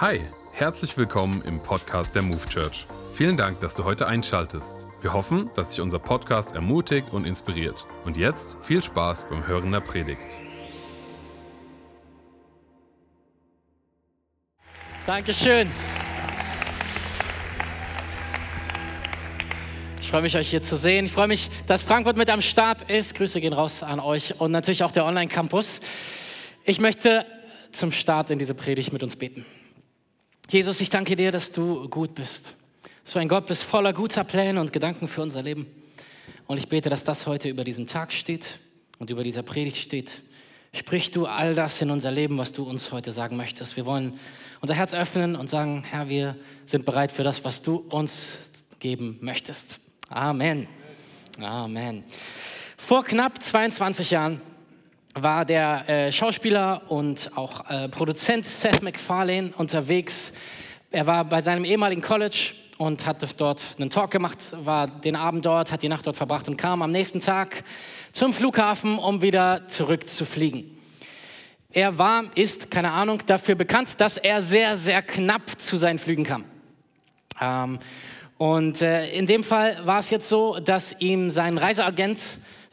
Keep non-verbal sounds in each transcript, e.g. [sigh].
Hi, herzlich willkommen im Podcast der Move Church. Vielen Dank, dass du heute einschaltest. Wir hoffen, dass dich unser Podcast ermutigt und inspiriert. Und jetzt viel Spaß beim Hören der Predigt. Dankeschön. Ich freue mich, euch hier zu sehen. Ich freue mich, dass Frankfurt mit am Start ist. Grüße gehen raus an euch und natürlich auch der Online-Campus. Ich möchte zum Start in diese Predigt mit uns beten. Jesus, ich danke dir, dass du gut bist. Du ein Gott bist voller guter Pläne und Gedanken für unser Leben. Und ich bete, dass das heute über diesem Tag steht und über dieser Predigt steht. Sprich du all das in unser Leben, was du uns heute sagen möchtest. Wir wollen unser Herz öffnen und sagen, Herr, wir sind bereit für das, was du uns geben möchtest. Amen. Amen. Vor knapp 22 Jahren war der äh, Schauspieler und auch äh, Produzent Seth MacFarlane unterwegs. Er war bei seinem ehemaligen College und hat dort einen Talk gemacht, war den Abend dort, hat die Nacht dort verbracht und kam am nächsten Tag zum Flughafen, um wieder zurückzufliegen. Er war, ist, keine Ahnung, dafür bekannt, dass er sehr, sehr knapp zu seinen Flügen kam. Ähm, und äh, in dem Fall war es jetzt so, dass ihm sein Reiseagent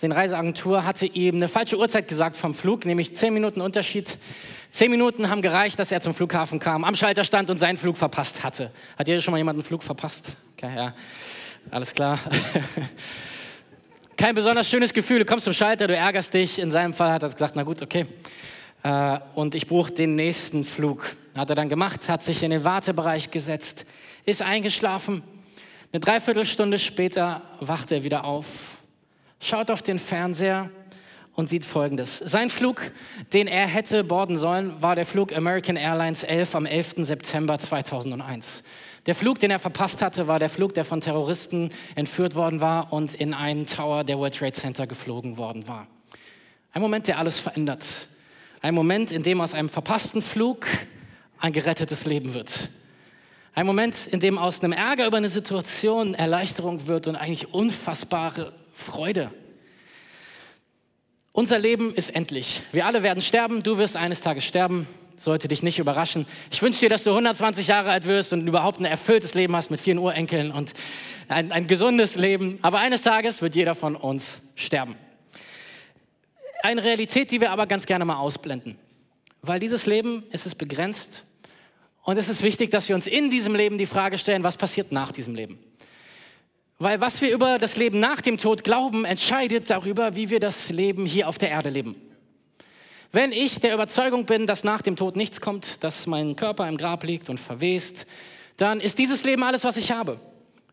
seine Reiseagentur hatte ihm eine falsche Uhrzeit gesagt vom Flug, nämlich zehn Minuten Unterschied. Zehn Minuten haben gereicht, dass er zum Flughafen kam, am Schalter stand und seinen Flug verpasst hatte. Hat ihr schon mal jemanden einen Flug verpasst? Okay, ja, alles klar. Kein besonders schönes Gefühl. Du kommst zum Schalter, du ärgerst dich. In seinem Fall hat er gesagt, na gut, okay. Äh, und ich buche den nächsten Flug. Hat er dann gemacht, hat sich in den Wartebereich gesetzt, ist eingeschlafen. Eine Dreiviertelstunde später wacht er wieder auf schaut auf den Fernseher und sieht Folgendes. Sein Flug, den er hätte borden sollen, war der Flug American Airlines 11 am 11. September 2001. Der Flug, den er verpasst hatte, war der Flug, der von Terroristen entführt worden war und in einen Tower der World Trade Center geflogen worden war. Ein Moment, der alles verändert. Ein Moment, in dem aus einem verpassten Flug ein gerettetes Leben wird. Ein Moment, in dem aus einem Ärger über eine Situation Erleichterung wird und eigentlich unfassbare Freude. Unser Leben ist endlich. Wir alle werden sterben. Du wirst eines Tages sterben. Sollte dich nicht überraschen. Ich wünsche dir, dass du 120 Jahre alt wirst und überhaupt ein erfülltes Leben hast mit vielen Urenkeln und ein, ein gesundes Leben. Aber eines Tages wird jeder von uns sterben. Eine Realität, die wir aber ganz gerne mal ausblenden. Weil dieses Leben ist es begrenzt und es ist wichtig, dass wir uns in diesem Leben die Frage stellen, was passiert nach diesem Leben? Weil was wir über das Leben nach dem Tod glauben, entscheidet darüber, wie wir das Leben hier auf der Erde leben. Wenn ich der Überzeugung bin, dass nach dem Tod nichts kommt, dass mein Körper im Grab liegt und verwest, dann ist dieses Leben alles, was ich habe.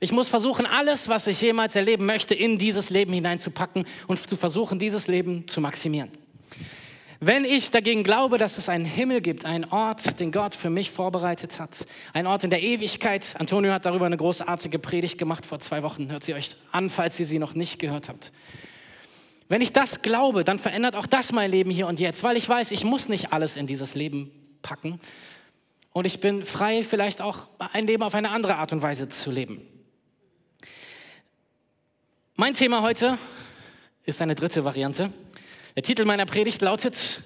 Ich muss versuchen, alles, was ich jemals erleben möchte, in dieses Leben hineinzupacken und zu versuchen, dieses Leben zu maximieren. Wenn ich dagegen glaube, dass es einen Himmel gibt, einen Ort, den Gott für mich vorbereitet hat, ein Ort in der Ewigkeit, Antonio hat darüber eine großartige Predigt gemacht vor zwei Wochen, hört sie euch an, falls ihr sie noch nicht gehört habt. Wenn ich das glaube, dann verändert auch das mein Leben hier und jetzt, weil ich weiß, ich muss nicht alles in dieses Leben packen und ich bin frei, vielleicht auch ein Leben auf eine andere Art und Weise zu leben. Mein Thema heute ist eine dritte Variante. Der Titel meiner Predigt lautet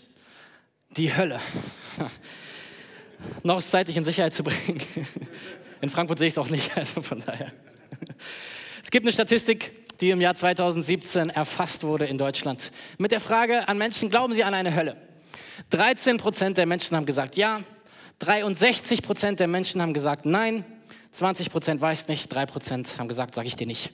Die Hölle. Noch zeitlich in Sicherheit zu bringen. In Frankfurt sehe ich es auch nicht, also von daher. Es gibt eine Statistik, die im Jahr 2017 erfasst wurde in Deutschland, mit der Frage an Menschen, glauben sie an eine Hölle? 13 Prozent der Menschen haben gesagt ja, 63 Prozent der Menschen haben gesagt nein, 20 Prozent weiß nicht, 3 Prozent haben gesagt, sage ich dir nicht.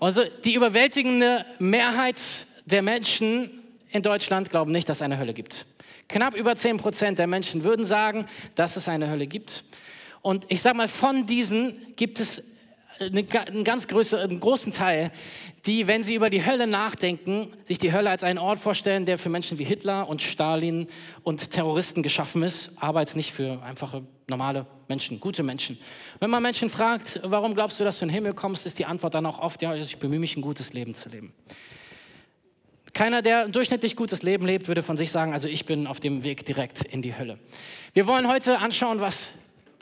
Also die überwältigende Mehrheit der Menschen in Deutschland glauben nicht, dass es eine Hölle gibt. Knapp über 10 Prozent der Menschen würden sagen, dass es eine Hölle gibt. Und ich sage mal, von diesen gibt es eine, einen ganz größeren, einen großen Teil, die, wenn sie über die Hölle nachdenken, sich die Hölle als einen Ort vorstellen, der für Menschen wie Hitler und Stalin und Terroristen geschaffen ist, aber jetzt nicht für einfache, normale Menschen, gute Menschen. Wenn man Menschen fragt, warum glaubst du, dass du in den Himmel kommst, ist die Antwort dann auch oft, ja, ich bemühe mich, ein gutes Leben zu leben. Keiner, der ein durchschnittlich gutes Leben lebt, würde von sich sagen, also ich bin auf dem Weg direkt in die Hölle. Wir wollen heute anschauen, was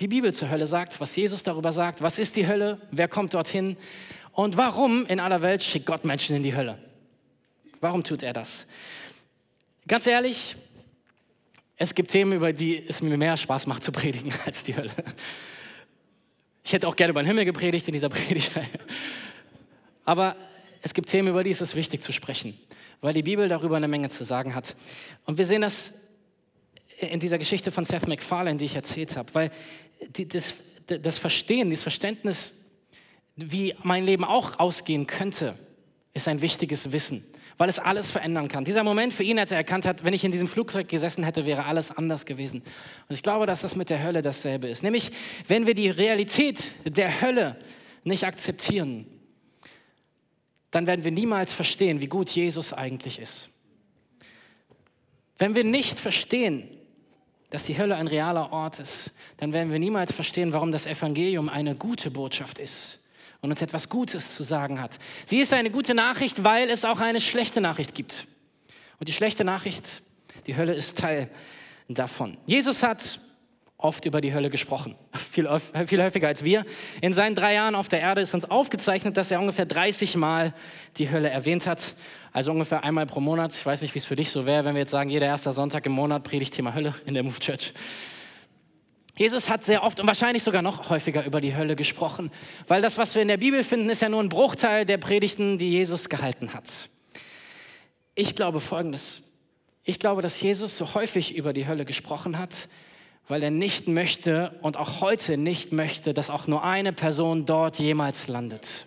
die Bibel zur Hölle sagt, was Jesus darüber sagt, was ist die Hölle, wer kommt dorthin und warum in aller Welt schickt Gott Menschen in die Hölle. Warum tut er das? Ganz ehrlich, Es gibt Themen, über die es mir mehr Spaß macht zu predigen [laughs] als die Hölle. Ich hätte auch gerne über den Himmel gepredigt in dieser Predigtreihe. [laughs] Aber es gibt Themen, über die ist es wichtig zu sprechen, weil die Bibel darüber eine Menge zu sagen hat. Und wir sehen das in dieser Geschichte von Seth MacFarlane, die ich erzählt habe, weil die, das, das Verstehen, dieses Verständnis, wie mein Leben auch ausgehen könnte, ist ein wichtiges Wissen, weil es alles verändern kann. Dieser Moment für ihn, als er erkannt hat, wenn ich in diesem Flugzeug gesessen hätte, wäre alles anders gewesen. Und ich glaube, dass das mit der Hölle dasselbe ist. Nämlich, wenn wir die Realität der Hölle nicht akzeptieren, dann werden wir niemals verstehen, wie gut Jesus eigentlich ist. Wenn wir nicht verstehen, dass die Hölle ein realer Ort ist, dann werden wir niemals verstehen, warum das Evangelium eine gute Botschaft ist und uns etwas Gutes zu sagen hat. Sie ist eine gute Nachricht, weil es auch eine schlechte Nachricht gibt. Und die schlechte Nachricht, die Hölle ist Teil davon. Jesus hat oft über die Hölle gesprochen, viel, viel häufiger als wir. In seinen drei Jahren auf der Erde ist uns aufgezeichnet, dass er ungefähr 30 Mal die Hölle erwähnt hat. Also ungefähr einmal pro Monat. Ich weiß nicht, wie es für dich so wäre, wenn wir jetzt sagen, jeder erste Sonntag im Monat predigt Thema Hölle in der Move Church. Jesus hat sehr oft und wahrscheinlich sogar noch häufiger über die Hölle gesprochen, weil das, was wir in der Bibel finden, ist ja nur ein Bruchteil der Predigten, die Jesus gehalten hat. Ich glaube Folgendes. Ich glaube, dass Jesus so häufig über die Hölle gesprochen hat, weil er nicht möchte und auch heute nicht möchte, dass auch nur eine Person dort jemals landet.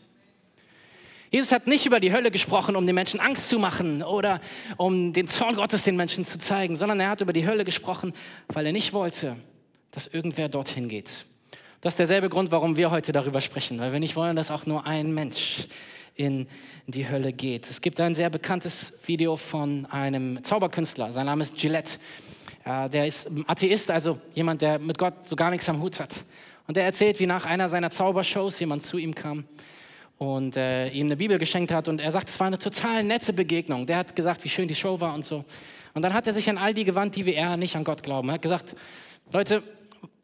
Jesus hat nicht über die Hölle gesprochen, um den Menschen Angst zu machen oder um den Zorn Gottes den Menschen zu zeigen, sondern er hat über die Hölle gesprochen, weil er nicht wollte, dass irgendwer dorthin geht. Das ist derselbe Grund, warum wir heute darüber sprechen, weil wir nicht wollen, dass auch nur ein Mensch in die Hölle geht. Es gibt ein sehr bekanntes Video von einem Zauberkünstler, sein Name ist Gillette. Der ist Atheist, also jemand, der mit Gott so gar nichts am Hut hat. Und er erzählt, wie nach einer seiner Zaubershows jemand zu ihm kam und äh, ihm eine Bibel geschenkt hat. Und er sagt, es war eine total nette Begegnung. Der hat gesagt, wie schön die Show war und so. Und dann hat er sich an all die gewandt, die wie er nicht an Gott glauben. Er hat gesagt, Leute,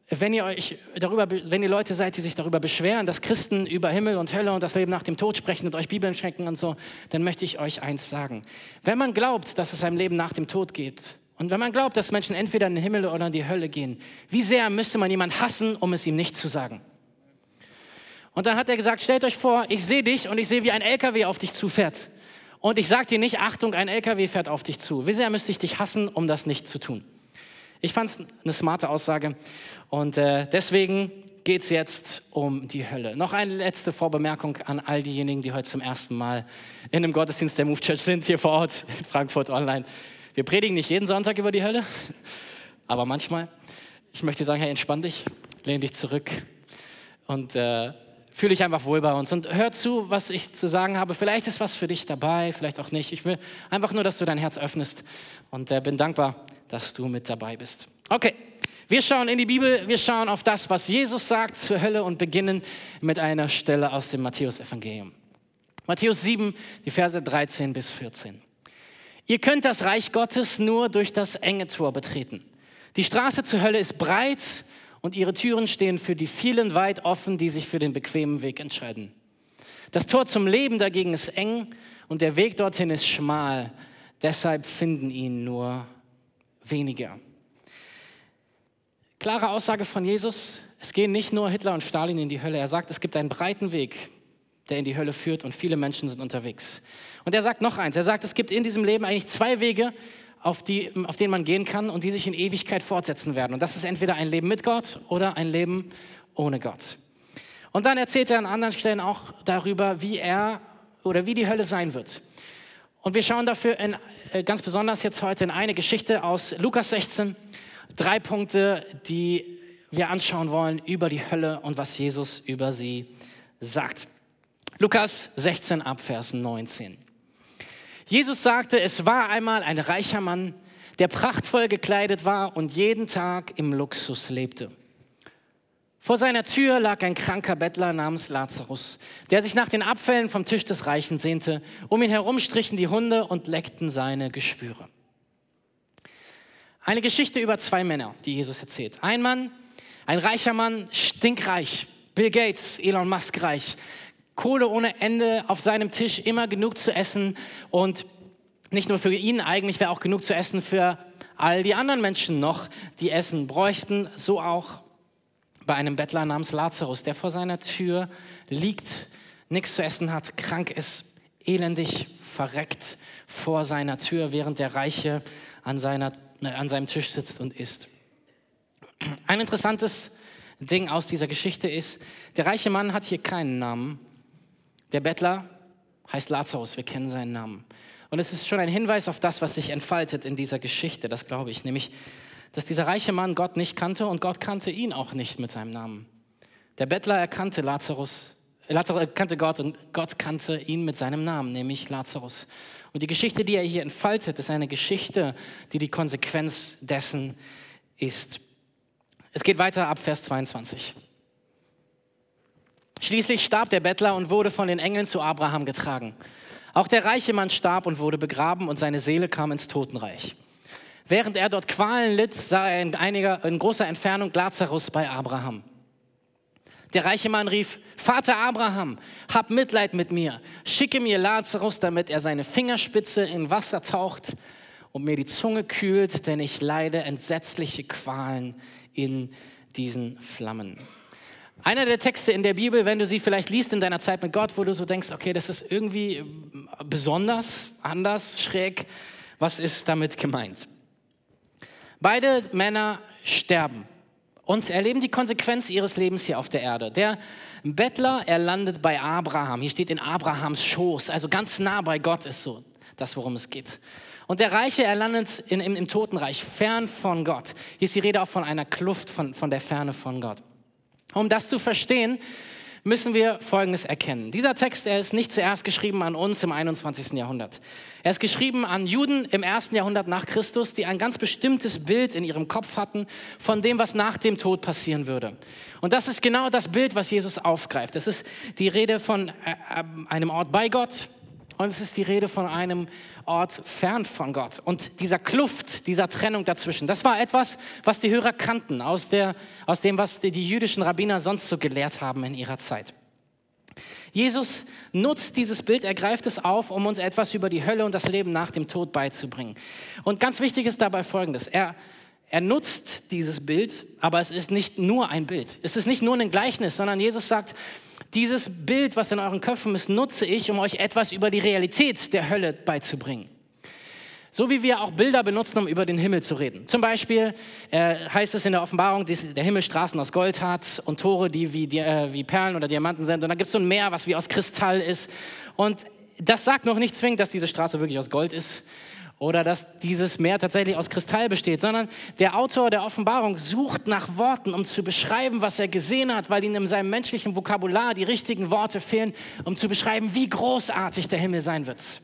wenn ihr euch darüber, wenn ihr Leute seid, die sich darüber beschweren, dass Christen über Himmel und Hölle und das Leben nach dem Tod sprechen und euch Bibeln schenken und so, dann möchte ich euch eins sagen. Wenn man glaubt, dass es ein Leben nach dem Tod gibt und wenn man glaubt, dass Menschen entweder in den Himmel oder in die Hölle gehen, wie sehr müsste man jemanden hassen, um es ihm nicht zu sagen? Und dann hat er gesagt, stellt euch vor, ich sehe dich und ich sehe, wie ein LKW auf dich zufährt. Und ich sage dir nicht, Achtung, ein LKW fährt auf dich zu. Wie sehr müsste ich dich hassen, um das nicht zu tun? Ich fand es eine smarte Aussage und äh, deswegen geht es jetzt um die Hölle. Noch eine letzte Vorbemerkung an all diejenigen, die heute zum ersten Mal in einem Gottesdienst der Move Church sind, hier vor Ort in Frankfurt online. Wir predigen nicht jeden Sonntag über die Hölle, [laughs] aber manchmal. Ich möchte sagen, hey, entspann dich, lehn dich zurück und äh, fühle dich einfach wohl bei uns. Und hör zu, was ich zu sagen habe. Vielleicht ist was für dich dabei, vielleicht auch nicht. Ich will einfach nur, dass du dein Herz öffnest und äh, bin dankbar, dass du mit dabei bist. Okay, wir schauen in die Bibel, wir schauen auf das, was Jesus sagt zur Hölle und beginnen mit einer Stelle aus dem Matthäus-Evangelium. Matthäus 7, die Verse 13 bis 14. Ihr könnt das Reich Gottes nur durch das enge Tor betreten. Die Straße zur Hölle ist breit und ihre Türen stehen für die vielen weit offen, die sich für den bequemen Weg entscheiden. Das Tor zum Leben dagegen ist eng und der Weg dorthin ist schmal. Deshalb finden ihn nur weniger. Klare Aussage von Jesus, es gehen nicht nur Hitler und Stalin in die Hölle. Er sagt, es gibt einen breiten Weg, der in die Hölle führt und viele Menschen sind unterwegs. Und er sagt noch eins, er sagt, es gibt in diesem Leben eigentlich zwei Wege, auf, die, auf denen man gehen kann und die sich in Ewigkeit fortsetzen werden. Und das ist entweder ein Leben mit Gott oder ein Leben ohne Gott. Und dann erzählt er an anderen Stellen auch darüber, wie er oder wie die Hölle sein wird. Und wir schauen dafür in, äh, ganz besonders jetzt heute in eine Geschichte aus Lukas 16. Drei Punkte, die wir anschauen wollen über die Hölle und was Jesus über sie sagt. Lukas 16 ab Vers 19. Jesus sagte, es war einmal ein reicher Mann, der prachtvoll gekleidet war und jeden Tag im Luxus lebte. Vor seiner Tür lag ein kranker Bettler namens Lazarus, der sich nach den Abfällen vom Tisch des Reichen sehnte. Um ihn herum strichen die Hunde und leckten seine Geschwüre. Eine Geschichte über zwei Männer, die Jesus erzählt. Ein Mann, ein reicher Mann, stinkreich. Bill Gates, Elon Musk reich. Kohle ohne Ende auf seinem Tisch, immer genug zu essen und nicht nur für ihn, eigentlich wäre auch genug zu essen für all die anderen Menschen noch, die Essen bräuchten, so auch bei einem Bettler namens Lazarus, der vor seiner Tür liegt, nichts zu essen hat, krank ist, elendig verreckt vor seiner Tür, während der Reiche an, seiner, äh, an seinem Tisch sitzt und isst. Ein interessantes Ding aus dieser Geschichte ist, der reiche Mann hat hier keinen Namen. Der Bettler heißt Lazarus, wir kennen seinen Namen. Und es ist schon ein Hinweis auf das, was sich entfaltet in dieser Geschichte, das glaube ich, nämlich, dass dieser reiche Mann Gott nicht kannte und Gott kannte ihn auch nicht mit seinem Namen. Der Bettler erkannte Lazarus, Lazarus kannte Gott und Gott kannte ihn mit seinem Namen, nämlich Lazarus. Und die Geschichte, die er hier entfaltet, ist eine Geschichte, die die Konsequenz dessen ist. Es geht weiter ab Vers 22. Schließlich starb der Bettler und wurde von den Engeln zu Abraham getragen. Auch der reiche Mann starb und wurde begraben und seine Seele kam ins Totenreich. Während er dort Qualen litt, sah er in, einiger, in großer Entfernung Lazarus bei Abraham. Der reiche Mann rief, Vater Abraham, hab Mitleid mit mir, schicke mir Lazarus, damit er seine Fingerspitze in Wasser taucht und mir die Zunge kühlt, denn ich leide entsetzliche Qualen in diesen Flammen. Einer der Texte in der Bibel, wenn du sie vielleicht liest in deiner Zeit mit Gott, wo du so denkst, okay, das ist irgendwie besonders, anders, schräg, was ist damit gemeint? Beide Männer sterben und erleben die Konsequenz ihres Lebens hier auf der Erde. Der Bettler, er landet bei Abraham. Hier steht in Abrahams Schoß, also ganz nah bei Gott ist so das, worum es geht. Und der Reiche, er landet in, im, im Totenreich, fern von Gott. Hier ist die Rede auch von einer Kluft, von, von der Ferne von Gott. Um das zu verstehen, müssen wir Folgendes erkennen. Dieser Text, er ist nicht zuerst geschrieben an uns im 21. Jahrhundert. Er ist geschrieben an Juden im ersten Jahrhundert nach Christus, die ein ganz bestimmtes Bild in ihrem Kopf hatten von dem, was nach dem Tod passieren würde. Und das ist genau das Bild, was Jesus aufgreift. Es ist die Rede von äh, äh einem Ort bei Gott, und es ist die Rede von einem Ort fern von Gott. Und dieser Kluft, dieser Trennung dazwischen, das war etwas, was die Hörer kannten aus, der, aus dem, was die, die jüdischen Rabbiner sonst so gelehrt haben in ihrer Zeit. Jesus nutzt dieses Bild, er greift es auf, um uns etwas über die Hölle und das Leben nach dem Tod beizubringen. Und ganz wichtig ist dabei Folgendes. Er, er nutzt dieses Bild, aber es ist nicht nur ein Bild. Es ist nicht nur ein Gleichnis, sondern Jesus sagt, dieses Bild, was in euren Köpfen ist, nutze ich, um euch etwas über die Realität der Hölle beizubringen. So wie wir auch Bilder benutzen, um über den Himmel zu reden. Zum Beispiel äh, heißt es in der Offenbarung, dass der Himmel Straßen aus Gold hat und Tore, die wie, die, äh, wie Perlen oder Diamanten sind. Und dann gibt es so ein Meer, was wie aus Kristall ist. Und das sagt noch nicht zwingend, dass diese Straße wirklich aus Gold ist oder dass dieses Meer tatsächlich aus Kristall besteht, sondern der Autor der Offenbarung sucht nach Worten, um zu beschreiben, was er gesehen hat, weil ihm in seinem menschlichen Vokabular die richtigen Worte fehlen, um zu beschreiben, wie großartig der Himmel sein wird.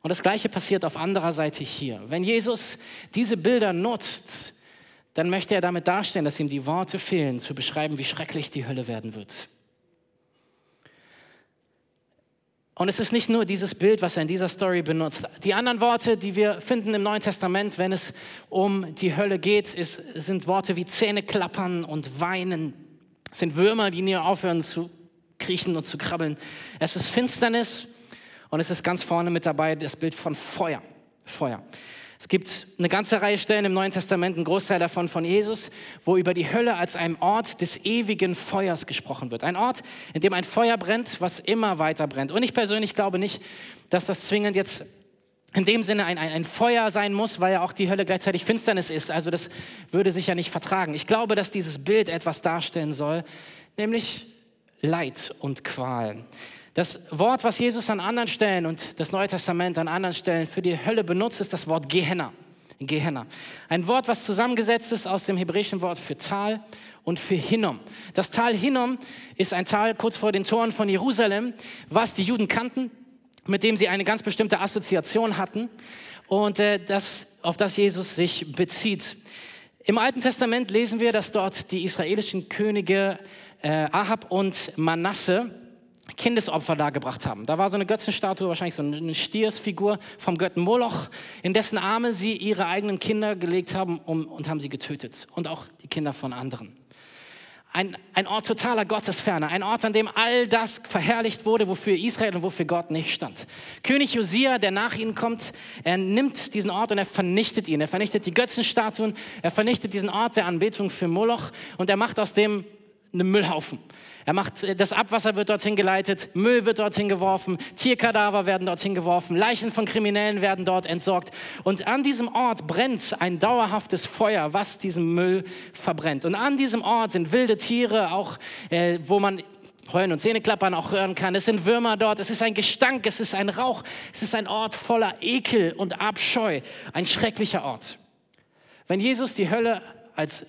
Und das Gleiche passiert auf anderer Seite hier. Wenn Jesus diese Bilder nutzt, dann möchte er damit darstellen, dass ihm die Worte fehlen, zu beschreiben, wie schrecklich die Hölle werden wird. Und es ist nicht nur dieses Bild, was er in dieser Story benutzt. Die anderen Worte, die wir finden im Neuen Testament, wenn es um die Hölle geht, ist, sind Worte wie Zähne klappern und weinen. Es sind Würmer, die nie aufhören zu kriechen und zu krabbeln. Es ist Finsternis und es ist ganz vorne mit dabei das Bild von Feuer. Feuer. Es gibt eine ganze Reihe Stellen im Neuen Testament, ein Großteil davon von Jesus, wo über die Hölle als ein Ort des ewigen Feuers gesprochen wird. Ein Ort, in dem ein Feuer brennt, was immer weiter brennt. Und ich persönlich glaube nicht, dass das zwingend jetzt in dem Sinne ein, ein, ein Feuer sein muss, weil ja auch die Hölle gleichzeitig Finsternis ist. Also das würde sich ja nicht vertragen. Ich glaube, dass dieses Bild etwas darstellen soll, nämlich Leid und Qual. Das Wort, was Jesus an anderen Stellen und das Neue Testament an anderen Stellen für die Hölle benutzt, ist das Wort Gehenna. Gehenna. Ein Wort, was zusammengesetzt ist aus dem hebräischen Wort für Tal und für Hinnom. Das Tal Hinnom ist ein Tal kurz vor den Toren von Jerusalem, was die Juden kannten, mit dem sie eine ganz bestimmte Assoziation hatten und äh, das, auf das Jesus sich bezieht. Im Alten Testament lesen wir, dass dort die israelischen Könige äh, Ahab und Manasse Kindesopfer dargebracht haben. Da war so eine Götzenstatue, wahrscheinlich so eine Stiersfigur vom Götten Moloch, in dessen Arme sie ihre eigenen Kinder gelegt haben und haben sie getötet. Und auch die Kinder von anderen. ein, ein Ort totaler Gottesferne, ein Ort, an dem all das verherrlicht wurde, wofür Israel und wofür Gott nicht stand. König Josia, der nach ihnen kommt, er nimmt diesen Ort und er vernichtet ihn. Er vernichtet die Götzenstatuen, er vernichtet diesen Ort der Anbetung für Moloch und er macht aus dem einen Müllhaufen. Er macht, äh, das Abwasser wird dorthin geleitet, Müll wird dorthin geworfen, Tierkadaver werden dorthin geworfen, Leichen von Kriminellen werden dort entsorgt. Und an diesem Ort brennt ein dauerhaftes Feuer, was diesen Müll verbrennt. Und an diesem Ort sind wilde Tiere, auch äh, wo man Heulen und Zähneklappern auch hören kann. Es sind Würmer dort, es ist ein Gestank, es ist ein Rauch, es ist ein Ort voller Ekel und Abscheu, ein schrecklicher Ort. Wenn Jesus die Hölle als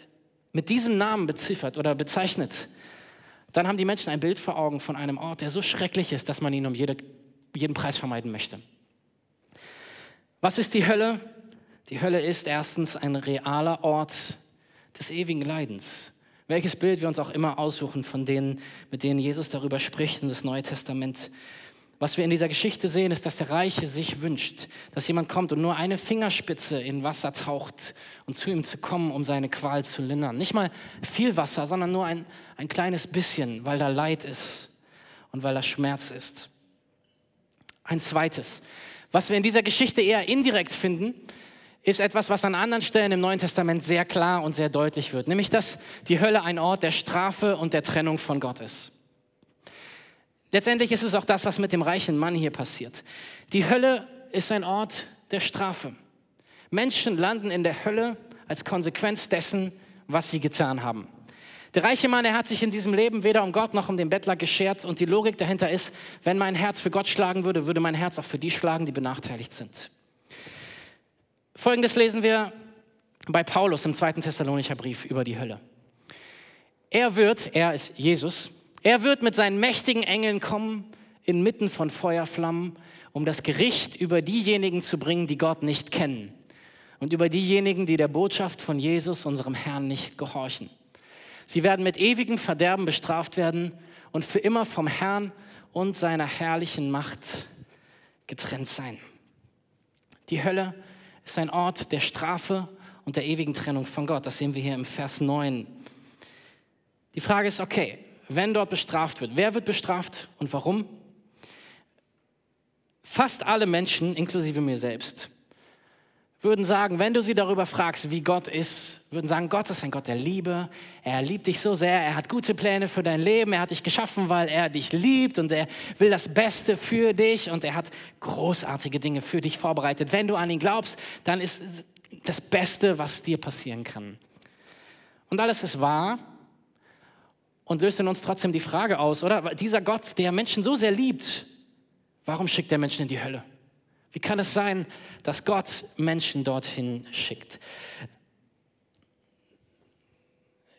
mit diesem Namen beziffert oder bezeichnet, dann haben die Menschen ein Bild vor Augen von einem Ort, der so schrecklich ist, dass man ihn um jede, jeden Preis vermeiden möchte. Was ist die Hölle? Die Hölle ist erstens ein realer Ort des ewigen Leidens. Welches Bild wir uns auch immer aussuchen von denen, mit denen Jesus darüber spricht in das Neue Testament. Was wir in dieser Geschichte sehen, ist, dass der Reiche sich wünscht, dass jemand kommt und nur eine Fingerspitze in Wasser taucht und zu ihm zu kommen, um seine Qual zu lindern. Nicht mal viel Wasser, sondern nur ein, ein kleines bisschen, weil da Leid ist und weil da Schmerz ist. Ein zweites, was wir in dieser Geschichte eher indirekt finden, ist etwas, was an anderen Stellen im Neuen Testament sehr klar und sehr deutlich wird, nämlich dass die Hölle ein Ort der Strafe und der Trennung von Gott ist. Letztendlich ist es auch das, was mit dem reichen Mann hier passiert. Die Hölle ist ein Ort der Strafe. Menschen landen in der Hölle als Konsequenz dessen, was sie getan haben. Der reiche Mann, er hat sich in diesem Leben weder um Gott noch um den Bettler geschert und die Logik dahinter ist, wenn mein Herz für Gott schlagen würde, würde mein Herz auch für die schlagen, die benachteiligt sind. Folgendes lesen wir bei Paulus im zweiten Thessalonicher Brief über die Hölle. Er wird, er ist Jesus, er wird mit seinen mächtigen Engeln kommen, inmitten von Feuerflammen, um das Gericht über diejenigen zu bringen, die Gott nicht kennen und über diejenigen, die der Botschaft von Jesus, unserem Herrn, nicht gehorchen. Sie werden mit ewigem Verderben bestraft werden und für immer vom Herrn und seiner herrlichen Macht getrennt sein. Die Hölle ist ein Ort der Strafe und der ewigen Trennung von Gott. Das sehen wir hier im Vers 9. Die Frage ist, okay, wenn dort bestraft wird. Wer wird bestraft und warum? Fast alle Menschen, inklusive mir selbst, würden sagen, wenn du sie darüber fragst, wie Gott ist, würden sagen, Gott ist ein Gott der Liebe, er liebt dich so sehr, er hat gute Pläne für dein Leben, er hat dich geschaffen, weil er dich liebt und er will das Beste für dich und er hat großartige Dinge für dich vorbereitet. Wenn du an ihn glaubst, dann ist das Beste, was dir passieren kann. Und alles ist wahr, und löst in uns trotzdem die Frage aus, oder? Dieser Gott, der Menschen so sehr liebt, warum schickt er Menschen in die Hölle? Wie kann es sein, dass Gott Menschen dorthin schickt?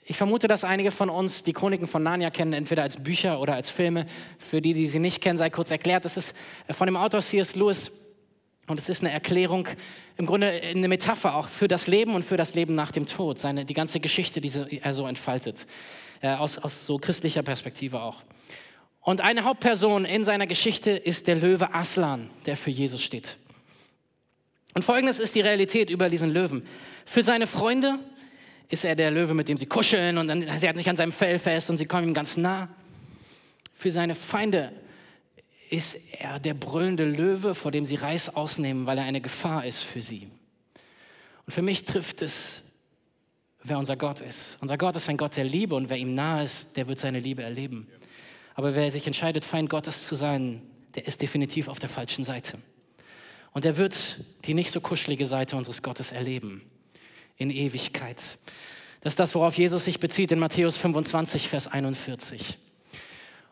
Ich vermute, dass einige von uns die Chroniken von Narnia kennen, entweder als Bücher oder als Filme. Für die, die sie nicht kennen, sei kurz erklärt. Das ist von dem Autor C.S. Lewis und es ist eine Erklärung, im Grunde eine Metapher auch für das Leben und für das Leben nach dem Tod, seine, die ganze Geschichte, die er so entfaltet äh, aus, aus so christlicher Perspektive auch. Und eine Hauptperson in seiner Geschichte ist der Löwe Aslan, der für Jesus steht. Und folgendes ist die Realität über diesen Löwen. Für seine Freunde ist er der Löwe, mit dem sie kuscheln und dann, sie hat sich an seinem Fell fest und sie kommen ihm ganz nah. Für seine Feinde ist er der brüllende Löwe, vor dem sie Reis ausnehmen, weil er eine Gefahr ist für sie. Und für mich trifft es wer unser Gott ist. Unser Gott ist ein Gott der Liebe und wer ihm nahe ist, der wird seine Liebe erleben. Aber wer sich entscheidet, Feind Gottes zu sein, der ist definitiv auf der falschen Seite. Und er wird die nicht so kuschelige Seite unseres Gottes erleben in Ewigkeit. Das ist das, worauf Jesus sich bezieht in Matthäus 25, Vers 41.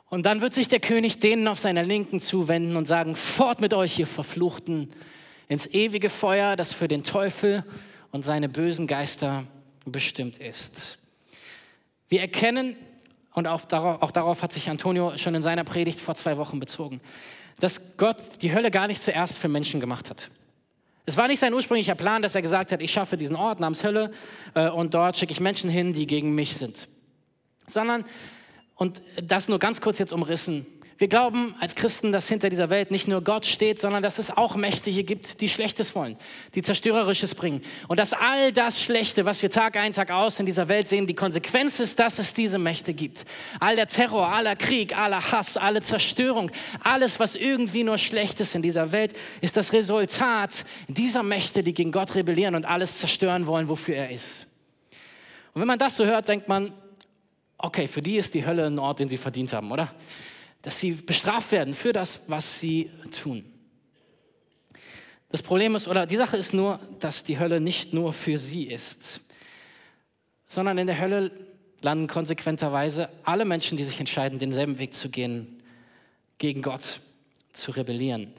Und dann wird sich der König denen auf seiner Linken zuwenden und sagen, fort mit euch, ihr Verfluchten, ins ewige Feuer, das für den Teufel und seine bösen Geister bestimmt ist. Wir erkennen, und auch darauf, auch darauf hat sich Antonio schon in seiner Predigt vor zwei Wochen bezogen, dass Gott die Hölle gar nicht zuerst für Menschen gemacht hat. Es war nicht sein ursprünglicher Plan, dass er gesagt hat, ich schaffe diesen Ort namens Hölle äh, und dort schicke ich Menschen hin, die gegen mich sind. Sondern, und das nur ganz kurz jetzt umrissen, Wir glauben als Christen, dass hinter dieser Welt nicht nur Gott steht, sondern dass es auch Mächte hier gibt, die Schlechtes wollen, die Zerstörerisches bringen. Und dass all das Schlechte, was wir Tag ein, Tag aus in dieser Welt sehen, die Konsequenz ist, dass es diese Mächte gibt. All der Terror, aller Krieg, aller Hass, alle Zerstörung, alles, was irgendwie nur schlecht ist in dieser Welt, ist das Resultat dieser Mächte, die gegen Gott rebellieren und alles zerstören wollen, wofür er ist. Und wenn man das so hört, denkt man, okay, für die ist die Hölle ein Ort, den sie verdient haben, oder? dass sie bestraft werden für das, was sie tun. Das Problem ist, oder die Sache ist nur, dass die Hölle nicht nur für sie ist, sondern in der Hölle landen konsequenterweise alle Menschen, die sich entscheiden, denselben Weg zu gehen, gegen Gott zu rebellieren.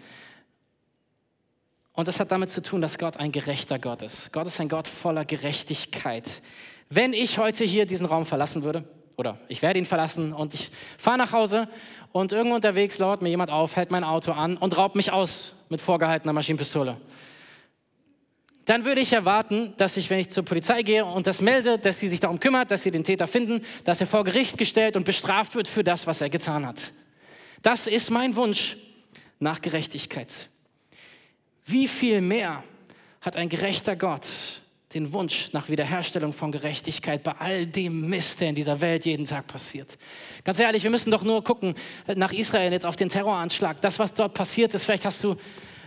Und das hat damit zu tun, dass Gott ein gerechter Gott ist. Gott ist ein Gott voller Gerechtigkeit. Wenn ich heute hier diesen Raum verlassen würde, oder ich werde ihn verlassen und ich fahre nach Hause und irgendwo unterwegs lauert mir jemand auf, hält mein Auto an und raubt mich aus mit vorgehaltener Maschinenpistole. Dann würde ich erwarten, dass ich, wenn ich zur Polizei gehe und das melde, dass sie sich darum kümmert, dass sie den Täter finden, dass er vor Gericht gestellt und bestraft wird für das, was er getan hat. Das ist mein Wunsch nach Gerechtigkeit. Wie viel mehr hat ein gerechter Gott den Wunsch nach Wiederherstellung von Gerechtigkeit bei all dem Mist, der in dieser Welt jeden Tag passiert. Ganz ehrlich, wir müssen doch nur gucken nach Israel jetzt auf den Terroranschlag. Das, was dort passiert ist, vielleicht hast du,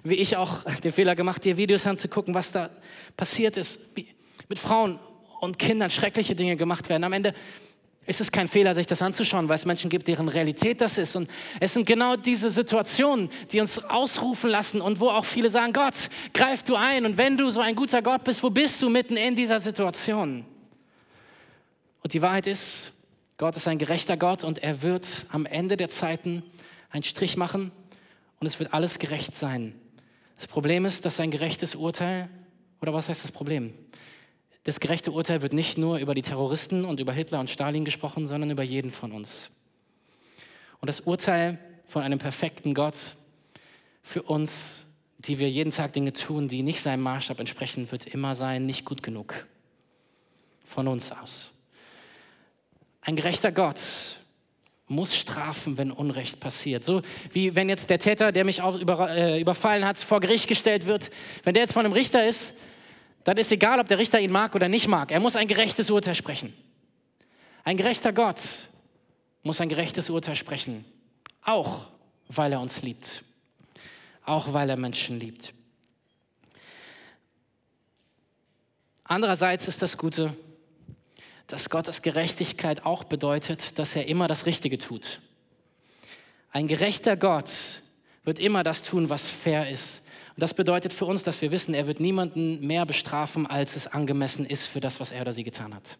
wie ich auch, den Fehler gemacht, dir Videos anzugucken, was da passiert ist, wie mit Frauen und Kindern schreckliche Dinge gemacht werden. Am Ende ist es kein Fehler, sich das anzuschauen, weil es Menschen gibt, deren Realität das ist. Und es sind genau diese Situationen, die uns ausrufen lassen und wo auch viele sagen, Gott, greif du ein. Und wenn du so ein guter Gott bist, wo bist du mitten in dieser Situation? Und die Wahrheit ist, Gott ist ein gerechter Gott und er wird am Ende der Zeiten einen Strich machen und es wird alles gerecht sein. Das Problem ist, dass sein gerechtes Urteil, oder was heißt das Problem? Das gerechte Urteil wird nicht nur über die Terroristen und über Hitler und Stalin gesprochen, sondern über jeden von uns. Und das Urteil von einem perfekten Gott für uns, die wir jeden Tag Dinge tun, die nicht seinem Maßstab entsprechen, wird immer sein, nicht gut genug. Von uns aus. Ein gerechter Gott muss strafen, wenn Unrecht passiert. So wie wenn jetzt der Täter, der mich über, äh, überfallen hat, vor Gericht gestellt wird, wenn der jetzt von einem Richter ist, dann ist egal, ob der Richter ihn mag oder nicht mag. Er muss ein gerechtes Urteil sprechen. Ein gerechter Gott muss ein gerechtes Urteil sprechen, auch weil er uns liebt, auch weil er Menschen liebt. Andererseits ist das Gute, dass Gottes Gerechtigkeit auch bedeutet, dass er immer das Richtige tut. Ein gerechter Gott wird immer das tun, was fair ist. Das bedeutet für uns, dass wir wissen, er wird niemanden mehr bestrafen, als es angemessen ist für das, was er oder sie getan hat.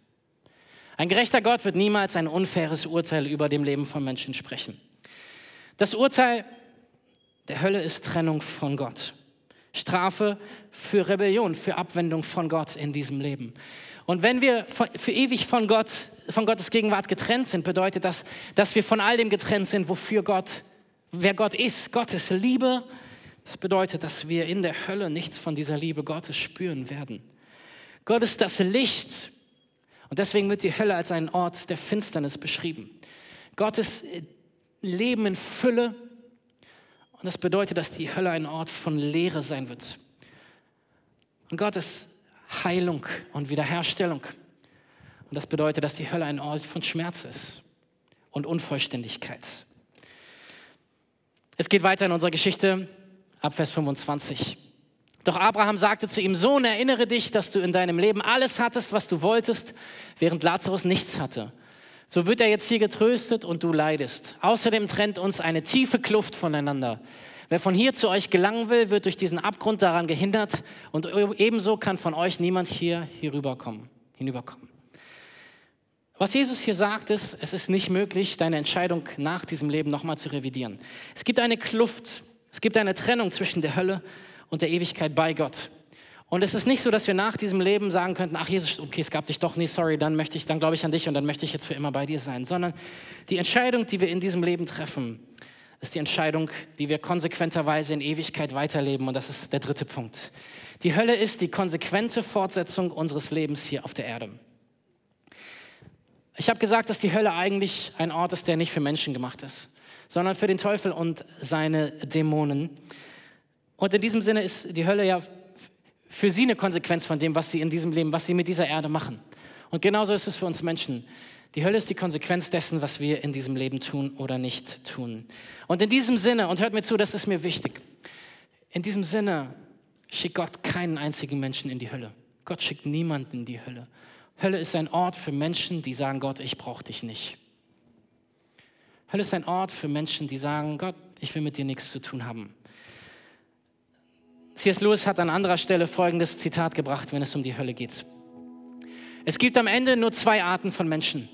Ein gerechter Gott wird niemals ein unfaires Urteil über dem Leben von Menschen sprechen. Das Urteil der Hölle ist Trennung von Gott. Strafe für Rebellion, für Abwendung von Gott in diesem Leben. Und wenn wir für ewig von Gott, von Gottes Gegenwart getrennt sind, bedeutet das, dass wir von all dem getrennt sind, wofür Gott, wer Gott ist. Gott ist Liebe, das bedeutet, dass wir in der Hölle nichts von dieser Liebe Gottes spüren werden. Gott ist das Licht und deswegen wird die Hölle als ein Ort der Finsternis beschrieben. Gottes Leben in Fülle und das bedeutet, dass die Hölle ein Ort von Leere sein wird. Und Gottes Heilung und Wiederherstellung. Und das bedeutet, dass die Hölle ein Ort von Schmerz ist und Unvollständigkeit. Es geht weiter in unserer Geschichte ab Vers 25. Doch Abraham sagte zu ihm, Sohn, erinnere dich, dass du in deinem Leben alles hattest, was du wolltest, während Lazarus nichts hatte. So wird er jetzt hier getröstet und du leidest. Außerdem trennt uns eine tiefe Kluft voneinander. Wer von hier zu euch gelangen will, wird durch diesen Abgrund daran gehindert und ebenso kann von euch niemand hier hinüberkommen. hinüberkommen. Was Jesus hier sagt, ist, es ist nicht möglich, deine Entscheidung nach diesem Leben nochmal zu revidieren. Es gibt eine Kluft es gibt eine Trennung zwischen der Hölle und der Ewigkeit bei Gott. Und es ist nicht so, dass wir nach diesem Leben sagen könnten, ach Jesus, okay, es gab dich doch nie, sorry, dann möchte ich, dann glaube ich an dich und dann möchte ich jetzt für immer bei dir sein. Sondern die Entscheidung, die wir in diesem Leben treffen, ist die Entscheidung, die wir konsequenterweise in Ewigkeit weiterleben. Und das ist der dritte Punkt. Die Hölle ist die konsequente Fortsetzung unseres Lebens hier auf der Erde. Ich habe gesagt, dass die Hölle eigentlich ein Ort ist, der nicht für Menschen gemacht ist. Sondern für den Teufel und seine Dämonen. Und in diesem Sinne ist die Hölle ja für sie eine Konsequenz von dem, was sie in diesem Leben, was sie mit dieser Erde machen. Und genauso ist es für uns Menschen. Die Hölle ist die Konsequenz dessen, was wir in diesem Leben tun oder nicht tun. Und in diesem Sinne, und hört mir zu, das ist mir wichtig, in diesem Sinne schickt Gott keinen einzigen Menschen in die Hölle. Gott schickt niemanden in die Hölle. Hölle ist ein Ort für Menschen, die sagen, Gott, ich brauche dich nicht. Hölle ist ein Ort für Menschen, die sagen, Gott, ich will mit dir nichts zu tun haben. C.S. Lewis hat an anderer Stelle folgendes Zitat gebracht, wenn es um die Hölle geht. Es gibt am Ende nur zwei Arten von Menschen.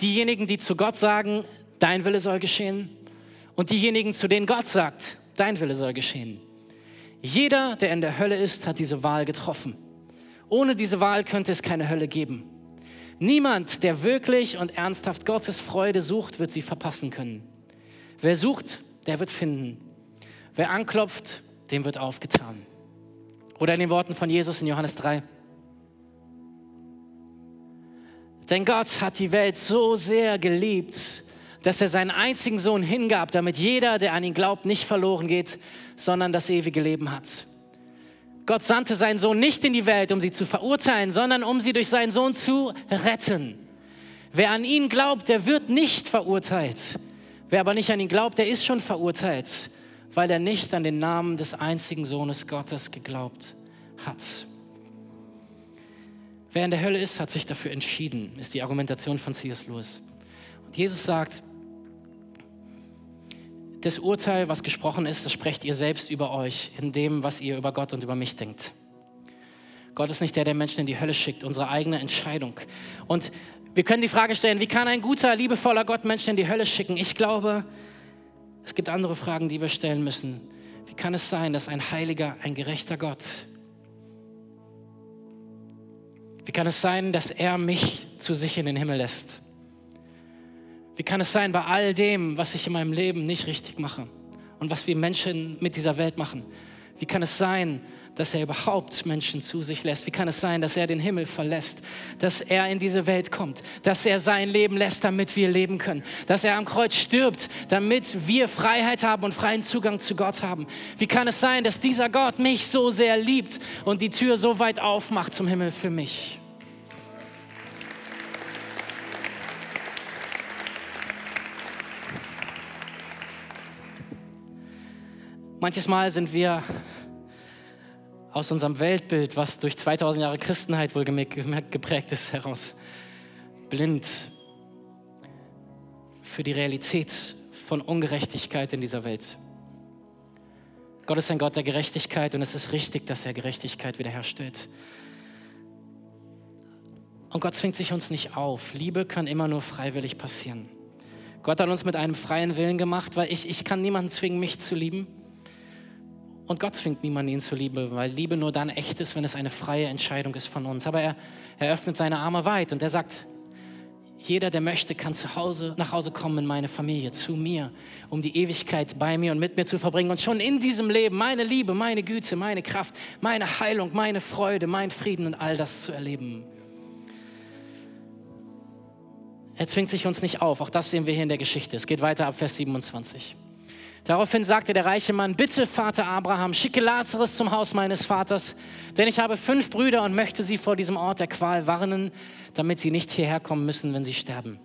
Diejenigen, die zu Gott sagen, dein Wille soll geschehen, und diejenigen, zu denen Gott sagt, dein Wille soll geschehen. Jeder, der in der Hölle ist, hat diese Wahl getroffen. Ohne diese Wahl könnte es keine Hölle geben. Niemand, der wirklich und ernsthaft Gottes Freude sucht, wird sie verpassen können. Wer sucht, der wird finden. Wer anklopft, dem wird aufgetan. Oder in den Worten von Jesus in Johannes 3. Denn Gott hat die Welt so sehr geliebt, dass er seinen einzigen Sohn hingab, damit jeder, der an ihn glaubt, nicht verloren geht, sondern das ewige Leben hat. Gott sandte seinen Sohn nicht in die Welt, um sie zu verurteilen, sondern um sie durch seinen Sohn zu retten. Wer an ihn glaubt, der wird nicht verurteilt. Wer aber nicht an ihn glaubt, der ist schon verurteilt, weil er nicht an den Namen des einzigen Sohnes Gottes geglaubt hat. Wer in der Hölle ist, hat sich dafür entschieden, ist die Argumentation von C.S. Lewis. Und Jesus sagt, das Urteil, was gesprochen ist, das sprecht ihr selbst über euch, in dem, was ihr über Gott und über mich denkt. Gott ist nicht der, der Menschen in die Hölle schickt, unsere eigene Entscheidung. Und wir können die Frage stellen, wie kann ein guter, liebevoller Gott Menschen in die Hölle schicken? Ich glaube, es gibt andere Fragen, die wir stellen müssen. Wie kann es sein, dass ein heiliger, ein gerechter Gott, wie kann es sein, dass er mich zu sich in den Himmel lässt? Wie kann es sein, bei all dem, was ich in meinem Leben nicht richtig mache und was wir Menschen mit dieser Welt machen, wie kann es sein, dass er überhaupt Menschen zu sich lässt? Wie kann es sein, dass er den Himmel verlässt, dass er in diese Welt kommt, dass er sein Leben lässt, damit wir leben können, dass er am Kreuz stirbt, damit wir Freiheit haben und freien Zugang zu Gott haben? Wie kann es sein, dass dieser Gott mich so sehr liebt und die Tür so weit aufmacht zum Himmel für mich? Manches Mal sind wir aus unserem Weltbild, was durch 2000 Jahre Christenheit wohl geprägt ist, heraus blind für die Realität von Ungerechtigkeit in dieser Welt. Gott ist ein Gott der Gerechtigkeit und es ist richtig, dass er Gerechtigkeit wiederherstellt. Und Gott zwingt sich uns nicht auf. Liebe kann immer nur freiwillig passieren. Gott hat uns mit einem freien Willen gemacht, weil ich, ich kann niemanden zwingen, mich zu lieben. Und Gott zwingt niemanden, ihn zu lieben, weil Liebe nur dann echt ist, wenn es eine freie Entscheidung ist von uns. Aber er, er öffnet seine Arme weit und er sagt, jeder, der möchte, kann zu Hause, nach Hause kommen in meine Familie, zu mir, um die Ewigkeit bei mir und mit mir zu verbringen und schon in diesem Leben meine Liebe, meine Güte, meine Kraft, meine Heilung, meine Freude, mein Frieden und all das zu erleben. Er zwingt sich uns nicht auf, auch das sehen wir hier in der Geschichte. Es geht weiter ab Vers 27. Daraufhin sagte der reiche Mann, bitte Vater Abraham, schicke Lazarus zum Haus meines Vaters, denn ich habe fünf Brüder und möchte sie vor diesem Ort der Qual warnen, damit sie nicht hierher kommen müssen, wenn sie sterben.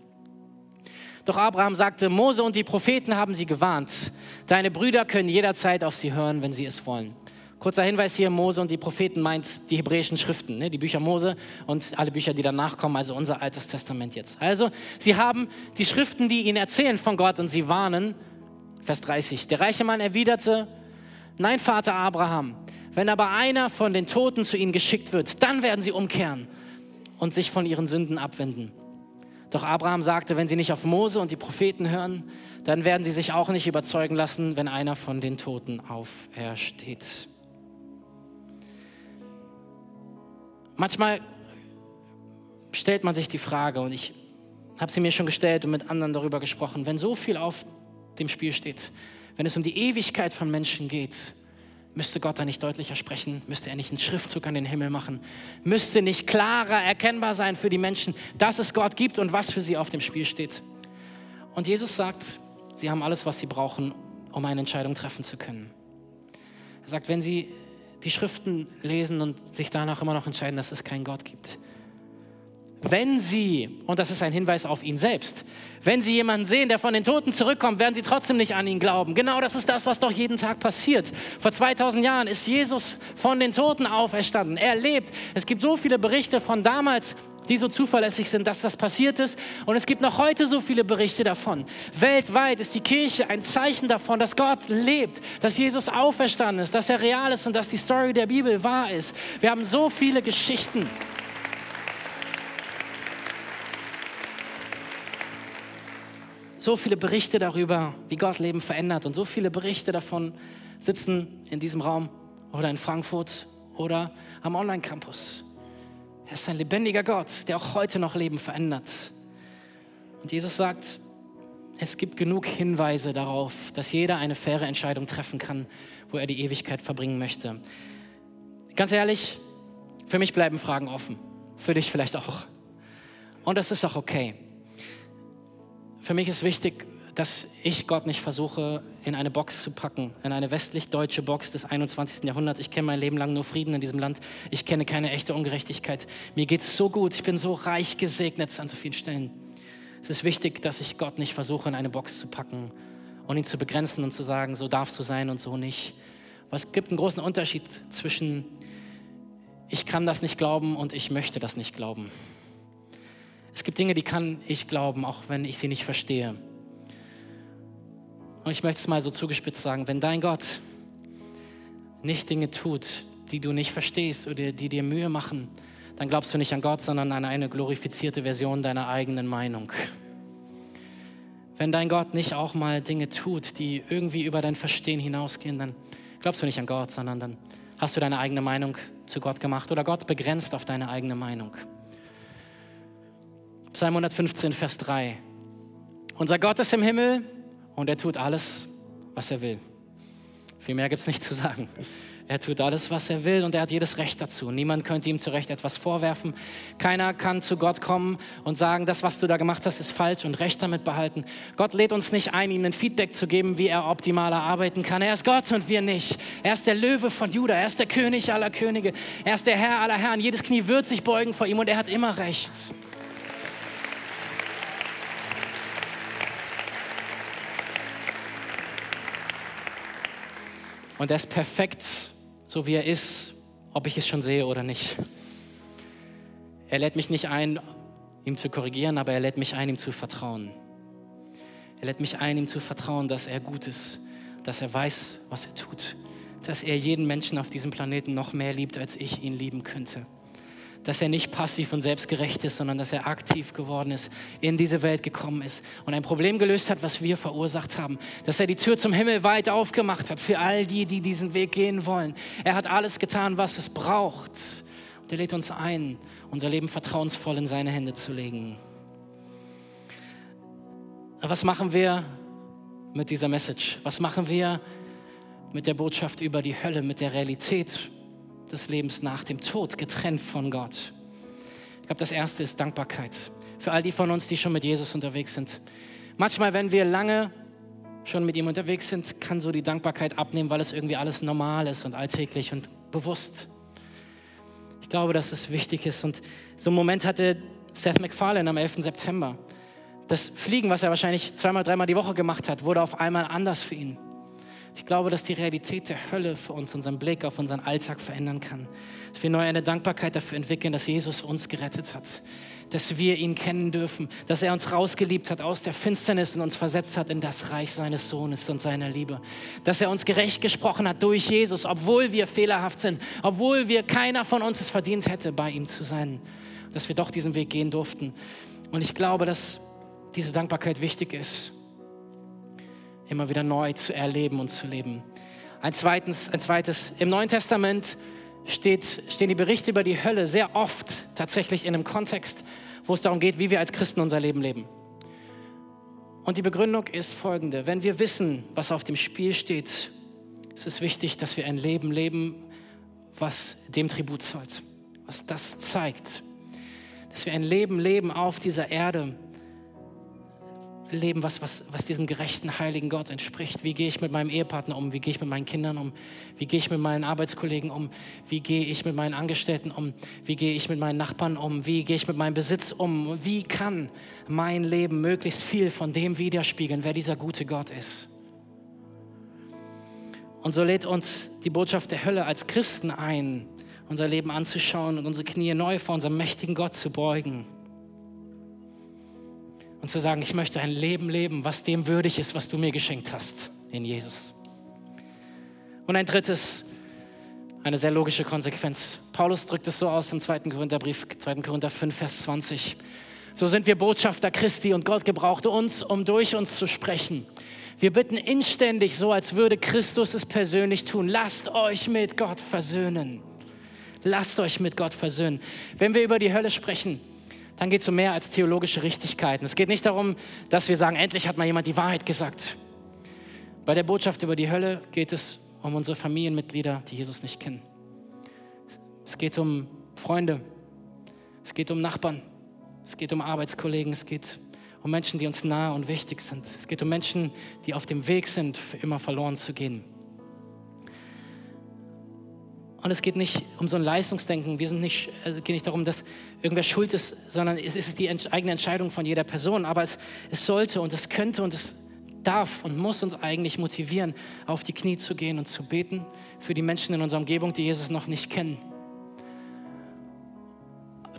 Doch Abraham sagte, Mose und die Propheten haben sie gewarnt. Deine Brüder können jederzeit auf sie hören, wenn sie es wollen. Kurzer Hinweis hier, Mose und die Propheten meint die hebräischen Schriften, ne? die Bücher Mose und alle Bücher, die danach kommen, also unser altes Testament jetzt. Also, sie haben die Schriften, die ihnen erzählen von Gott und sie warnen Vers 30. Der reiche Mann erwiderte, nein, Vater Abraham, wenn aber einer von den Toten zu ihnen geschickt wird, dann werden sie umkehren und sich von ihren Sünden abwenden. Doch Abraham sagte, wenn sie nicht auf Mose und die Propheten hören, dann werden sie sich auch nicht überzeugen lassen, wenn einer von den Toten aufersteht. Manchmal stellt man sich die Frage, und ich habe sie mir schon gestellt und mit anderen darüber gesprochen, wenn so viel auf dem Spiel steht. Wenn es um die Ewigkeit von Menschen geht, müsste Gott da nicht deutlicher sprechen? Müsste er nicht einen Schriftzug an den Himmel machen? Müsste nicht klarer erkennbar sein für die Menschen, dass es Gott gibt und was für sie auf dem Spiel steht? Und Jesus sagt, Sie haben alles, was sie brauchen, um eine Entscheidung treffen zu können. Er sagt, wenn sie die Schriften lesen und sich danach immer noch entscheiden, dass es keinen Gott gibt, wenn Sie, und das ist ein Hinweis auf ihn selbst, wenn Sie jemanden sehen, der von den Toten zurückkommt, werden Sie trotzdem nicht an ihn glauben. Genau das ist das, was doch jeden Tag passiert. Vor 2000 Jahren ist Jesus von den Toten auferstanden. Er lebt. Es gibt so viele Berichte von damals, die so zuverlässig sind, dass das passiert ist. Und es gibt noch heute so viele Berichte davon. Weltweit ist die Kirche ein Zeichen davon, dass Gott lebt, dass Jesus auferstanden ist, dass er real ist und dass die Story der Bibel wahr ist. Wir haben so viele Geschichten. So viele Berichte darüber, wie Gott Leben verändert und so viele Berichte davon sitzen in diesem Raum oder in Frankfurt oder am Online-Campus. Er ist ein lebendiger Gott, der auch heute noch Leben verändert. Und Jesus sagt, es gibt genug Hinweise darauf, dass jeder eine faire Entscheidung treffen kann, wo er die Ewigkeit verbringen möchte. Ganz ehrlich, für mich bleiben Fragen offen. Für dich vielleicht auch. Und das ist auch okay für mich ist wichtig, dass ich Gott nicht versuche, in eine Box zu packen, in eine westlich-deutsche Box des 21. Jahrhunderts. Ich kenne mein Leben lang nur Frieden in diesem Land. Ich kenne keine echte Ungerechtigkeit. Mir geht es so gut. Ich bin so reich gesegnet an so vielen Stellen. Es ist wichtig, dass ich Gott nicht versuche, in eine Box zu packen und ihn zu begrenzen und zu sagen, so darfst du sein und so nicht. Aber es gibt einen großen Unterschied zwischen ich kann das nicht glauben und ich möchte das nicht glauben. Es gibt Dinge, die kann ich glauben, auch wenn ich sie nicht verstehe. Und ich möchte es mal so zugespitzt sagen, wenn dein Gott nicht Dinge tut, die du nicht verstehst oder die dir Mühe machen, dann glaubst du nicht an Gott, sondern an eine glorifizierte Version deiner eigenen Meinung. Wenn dein Gott nicht auch mal Dinge tut, die irgendwie über dein Verstehen hinausgehen, dann glaubst du nicht an Gott, sondern dann hast du deine eigene Meinung zu Gott gemacht oder Gott begrenzt auf deine eigene Meinung. Psalm 115, Vers 3. Unser Gott ist im Himmel und er tut alles, was er will. Viel mehr gibt es nicht zu sagen. Er tut alles, was er will und er hat jedes Recht dazu. Niemand könnte ihm zu Recht etwas vorwerfen. Keiner kann zu Gott kommen und sagen, das, was du da gemacht hast, ist falsch und Recht damit behalten. Gott lädt uns nicht ein, ihm ein Feedback zu geben, wie er optimaler arbeiten kann. Er ist Gott und wir nicht. Er ist der Löwe von Juda. Er ist der König aller Könige. Er ist der Herr aller Herren. Jedes Knie wird sich beugen vor ihm und er hat immer Recht. Und er ist perfekt, so wie er ist, ob ich es schon sehe oder nicht. Er lädt mich nicht ein, ihm zu korrigieren, aber er lädt mich ein, ihm zu vertrauen. Er lädt mich ein, ihm zu vertrauen, dass er gut ist, dass er weiß, was er tut, dass er jeden Menschen auf diesem Planeten noch mehr liebt, als ich ihn lieben könnte dass er nicht passiv und selbstgerecht ist, sondern dass er aktiv geworden ist, in diese Welt gekommen ist und ein Problem gelöst hat, was wir verursacht haben. Dass er die Tür zum Himmel weit aufgemacht hat für all die, die diesen Weg gehen wollen. Er hat alles getan, was es braucht. Und er lädt uns ein, unser Leben vertrauensvoll in seine Hände zu legen. Was machen wir mit dieser Message? Was machen wir mit der Botschaft über die Hölle, mit der Realität des Lebens nach dem Tod, getrennt von Gott. Ich glaube, das Erste ist Dankbarkeit. Für all die von uns, die schon mit Jesus unterwegs sind. Manchmal, wenn wir lange schon mit ihm unterwegs sind, kann so die Dankbarkeit abnehmen, weil es irgendwie alles normal ist und alltäglich und bewusst. Ich glaube, dass es wichtig ist. Und so einen Moment hatte Seth MacFarlane am 11. September. Das Fliegen, was er wahrscheinlich zweimal, dreimal die Woche gemacht hat, wurde auf einmal anders für ihn. Ich glaube, dass die Realität der Hölle für uns unseren Blick auf unseren Alltag verändern kann. Dass wir neu eine Dankbarkeit dafür entwickeln, dass Jesus uns gerettet hat. Dass wir ihn kennen dürfen. Dass er uns rausgeliebt hat aus der Finsternis und uns versetzt hat in das Reich seines Sohnes und seiner Liebe. Dass er uns gerecht gesprochen hat durch Jesus, obwohl wir fehlerhaft sind. Obwohl wir keiner von uns es verdient hätte, bei ihm zu sein. Dass wir doch diesen Weg gehen durften. Und ich glaube, dass diese Dankbarkeit wichtig ist immer wieder neu zu erleben und zu leben. Ein, zweitens, ein zweites, im Neuen Testament steht, stehen die Berichte über die Hölle sehr oft tatsächlich in einem Kontext, wo es darum geht, wie wir als Christen unser Leben leben. Und die Begründung ist folgende. Wenn wir wissen, was auf dem Spiel steht, ist es wichtig, dass wir ein Leben leben, was dem Tribut zollt, was das zeigt. Dass wir ein Leben leben auf dieser Erde, leben, was, was, was diesem gerechten, heiligen Gott entspricht? Wie gehe ich mit meinem Ehepartner um? Wie gehe ich mit meinen Kindern um? Wie gehe ich mit meinen Arbeitskollegen um? Wie gehe ich mit meinen Angestellten um? Wie gehe ich mit meinen Nachbarn um? Wie gehe ich mit meinem Besitz um? Wie kann mein Leben möglichst viel von dem widerspiegeln, wer dieser gute Gott ist? Und so lädt uns die Botschaft der Hölle als Christen ein, unser Leben anzuschauen und unsere Knie neu vor unserem mächtigen Gott zu beugen und zu sagen, ich möchte ein Leben leben, was dem würdig ist, was du mir geschenkt hast in Jesus. Und ein drittes, eine sehr logische Konsequenz. Paulus drückt es so aus im 2. Korintherbrief, 2. Korinther 5, Vers 20. So sind wir Botschafter Christi und Gott gebrauchte uns, um durch uns zu sprechen. Wir bitten inständig, so als würde Christus es persönlich tun. Lasst euch mit Gott versöhnen. Lasst euch mit Gott versöhnen. Wenn wir über die Hölle sprechen, dann geht es um mehr als theologische Richtigkeiten. Es geht nicht darum, dass wir sagen, endlich hat mal jemand die Wahrheit gesagt. Bei der Botschaft über die Hölle geht es um unsere Familienmitglieder, die Jesus nicht kennen. Es geht um Freunde. Es geht um Nachbarn. Es geht um Arbeitskollegen. Es geht um Menschen, die uns nahe und wichtig sind. Es geht um Menschen, die auf dem Weg sind, für immer verloren zu gehen. Und es geht nicht um so ein Leistungsdenken. Wir sind nicht, äh, es geht nicht darum, dass irgendwer schuld ist, sondern es ist die eigene Entscheidung von jeder Person. Aber es, es sollte und es könnte und es darf und muss uns eigentlich motivieren, auf die Knie zu gehen und zu beten für die Menschen in unserer Umgebung, die Jesus noch nicht kennen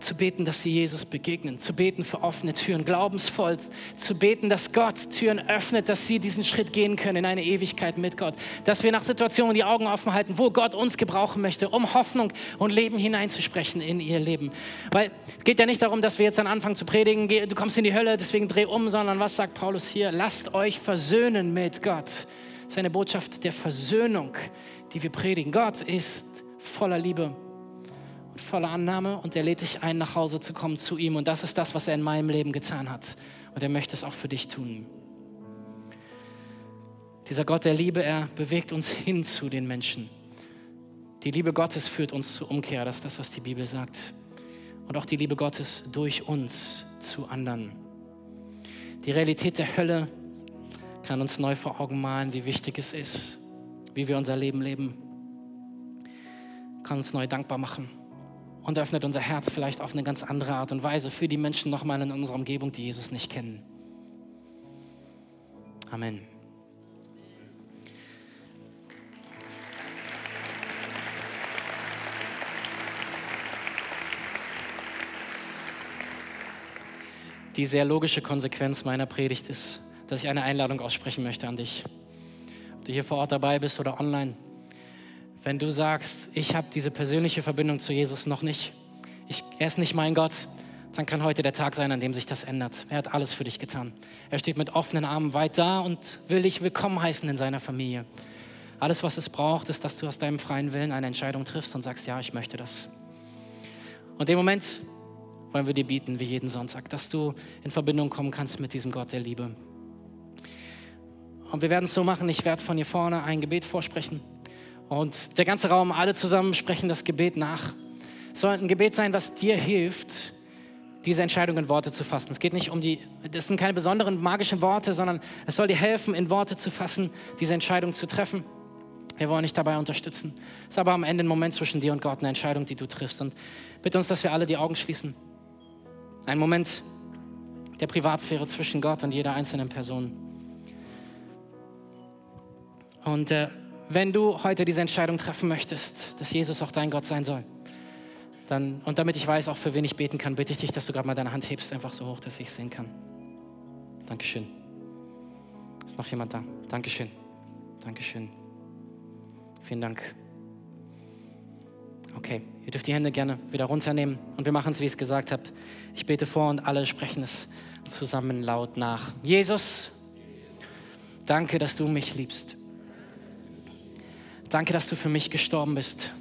zu beten, dass sie Jesus begegnen, zu beten für offene Türen, glaubensvoll zu beten, dass Gott Türen öffnet, dass sie diesen Schritt gehen können in eine Ewigkeit mit Gott, dass wir nach Situationen die Augen offen halten, wo Gott uns gebrauchen möchte, um Hoffnung und Leben hineinzusprechen in ihr Leben. Weil es geht ja nicht darum, dass wir jetzt dann anfangen zu predigen, du kommst in die Hölle, deswegen dreh um, sondern was sagt Paulus hier? Lasst euch versöhnen mit Gott. Seine Botschaft der Versöhnung, die wir predigen. Gott ist voller Liebe voller Annahme und er lädt dich ein, nach Hause zu kommen zu ihm. Und das ist das, was er in meinem Leben getan hat. Und er möchte es auch für dich tun. Dieser Gott der Liebe, er bewegt uns hin zu den Menschen. Die Liebe Gottes führt uns zur Umkehr, das ist das, was die Bibel sagt. Und auch die Liebe Gottes durch uns zu anderen. Die Realität der Hölle kann uns neu vor Augen malen, wie wichtig es ist, wie wir unser Leben leben. Kann uns neu dankbar machen und öffnet unser Herz vielleicht auf eine ganz andere Art und Weise für die Menschen nochmal in unserer Umgebung, die Jesus nicht kennen. Amen. Die sehr logische Konsequenz meiner Predigt ist, dass ich eine Einladung aussprechen möchte an dich. Ob du hier vor Ort dabei bist oder online wenn du sagst, ich habe diese persönliche Verbindung zu Jesus noch nicht, ich, er ist nicht mein Gott, dann kann heute der Tag sein, an dem sich das ändert. Er hat alles für dich getan. Er steht mit offenen Armen weit da und will dich willkommen heißen in seiner Familie. Alles, was es braucht, ist, dass du aus deinem freien Willen eine Entscheidung triffst und sagst, ja, ich möchte das. Und im Moment wollen wir dir bieten, wie jeden Sonntag, dass du in Verbindung kommen kannst mit diesem Gott der Liebe. Und wir werden es so machen, ich werde von hier vorne ein Gebet vorsprechen. Und der ganze Raum, alle zusammen sprechen das Gebet nach. Es soll ein Gebet sein, was dir hilft, diese Entscheidung in Worte zu fassen. Es geht nicht um die, das sind keine besonderen magischen Worte, sondern es soll dir helfen, in Worte zu fassen, diese Entscheidung zu treffen. Wir wollen dich dabei unterstützen. Es ist aber am Ende ein Moment zwischen dir und Gott, eine Entscheidung, die du triffst. Und bitte uns, dass wir alle die Augen schließen. Ein Moment der Privatsphäre zwischen Gott und jeder einzelnen Person. Und äh, wenn du heute diese Entscheidung treffen möchtest, dass Jesus auch dein Gott sein soll, dann, und damit ich weiß, auch für wen ich beten kann, bitte ich dich, dass du gerade mal deine Hand hebst, einfach so hoch, dass ich es sehen kann. Dankeschön. Ist noch jemand da? Dankeschön. Dankeschön. Vielen Dank. Okay, ihr dürft die Hände gerne wieder runternehmen und wir machen es, wie ich es gesagt habe. Ich bete vor und alle sprechen es zusammen laut nach. Jesus, danke, dass du mich liebst. Danke, dass du für mich gestorben bist.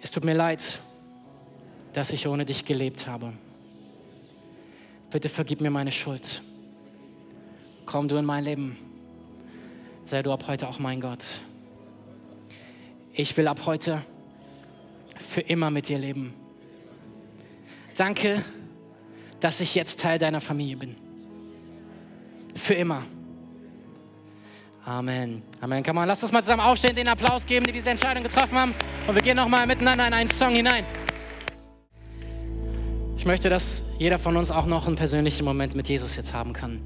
Es tut mir leid, dass ich ohne dich gelebt habe. Bitte vergib mir meine Schuld. Komm du in mein Leben. Sei du ab heute auch mein Gott. Ich will ab heute für immer mit dir leben. Danke, dass ich jetzt Teil deiner Familie bin. Für immer. Amen. Amen. Come on, lass uns mal zusammen aufstehen, den Applaus geben, die diese Entscheidung getroffen haben. Und wir gehen nochmal miteinander in einen Song hinein. Ich möchte, dass jeder von uns auch noch einen persönlichen Moment mit Jesus jetzt haben kann.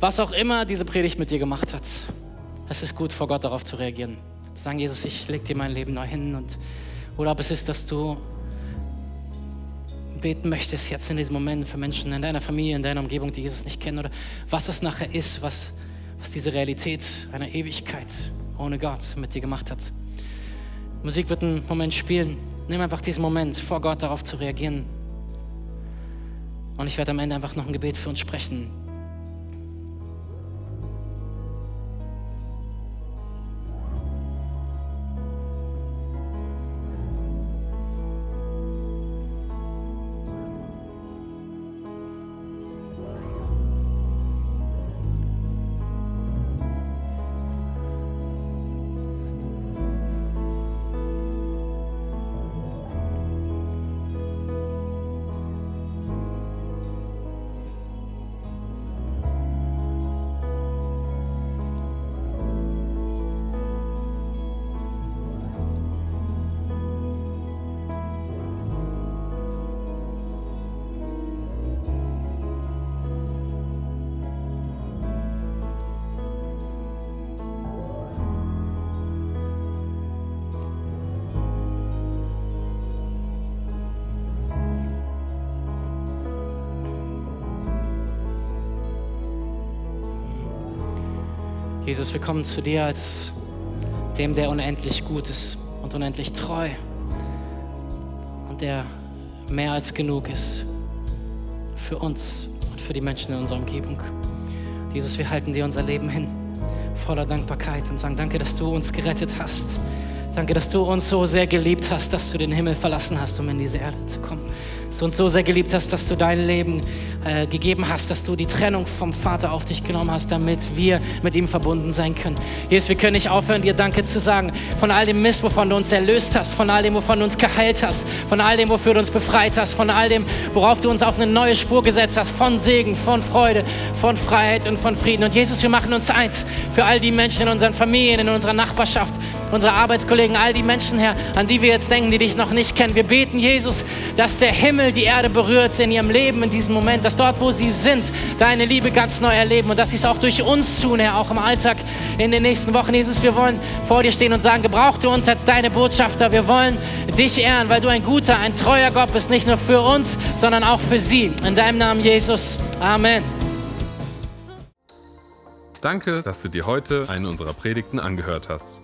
Was auch immer diese Predigt mit dir gemacht hat, es ist gut, vor Gott darauf zu reagieren. Zu sagen, Jesus, ich leg dir mein Leben neu hin. Und, oder ob es ist, dass du beten möchtest jetzt in diesem Moment für Menschen in deiner Familie, in deiner Umgebung, die Jesus nicht kennen. Oder was es nachher ist, was, was diese Realität einer Ewigkeit ohne Gott mit dir gemacht hat. Musik wird einen Moment spielen. Nimm einfach diesen Moment, vor Gott darauf zu reagieren. Und ich werde am Ende einfach noch ein Gebet für uns sprechen. Jesus, wir kommen zu dir als dem, der unendlich gut ist und unendlich treu und der mehr als genug ist für uns und für die Menschen in unserer Umgebung. Jesus, wir halten dir unser Leben hin, voller Dankbarkeit und sagen danke, dass du uns gerettet hast. Danke, dass du uns so sehr geliebt hast, dass du den Himmel verlassen hast, um in diese Erde zu kommen dass du uns so sehr geliebt hast, dass du dein Leben äh, gegeben hast, dass du die Trennung vom Vater auf dich genommen hast, damit wir mit ihm verbunden sein können. Jesus, wir können nicht aufhören, dir Danke zu sagen von all dem Mist, wovon du uns erlöst hast, von all dem, wovon du uns geheilt hast, von all dem, wofür du uns befreit hast, von all dem, worauf du uns auf eine neue Spur gesetzt hast, von Segen, von Freude, von Freiheit und von Frieden. Und Jesus, wir machen uns eins für all die Menschen in unseren Familien, in unserer Nachbarschaft, unsere Arbeitskollegen, all die Menschen, Herr, an die wir jetzt denken, die dich noch nicht kennen. Wir beten, Jesus, dass der Himmel Himmel die Erde berührt in ihrem Leben in diesem Moment, dass dort, wo sie sind, deine Liebe ganz neu erleben und dass sie es auch durch uns tun, Herr, auch im Alltag in den nächsten Wochen. Jesus, wir wollen vor dir stehen und sagen, gebrauch du uns als deine Botschafter. Wir wollen dich ehren, weil du ein guter, ein treuer Gott bist, nicht nur für uns, sondern auch für sie. In deinem Namen, Jesus. Amen. Danke, dass du dir heute eine unserer Predigten angehört hast.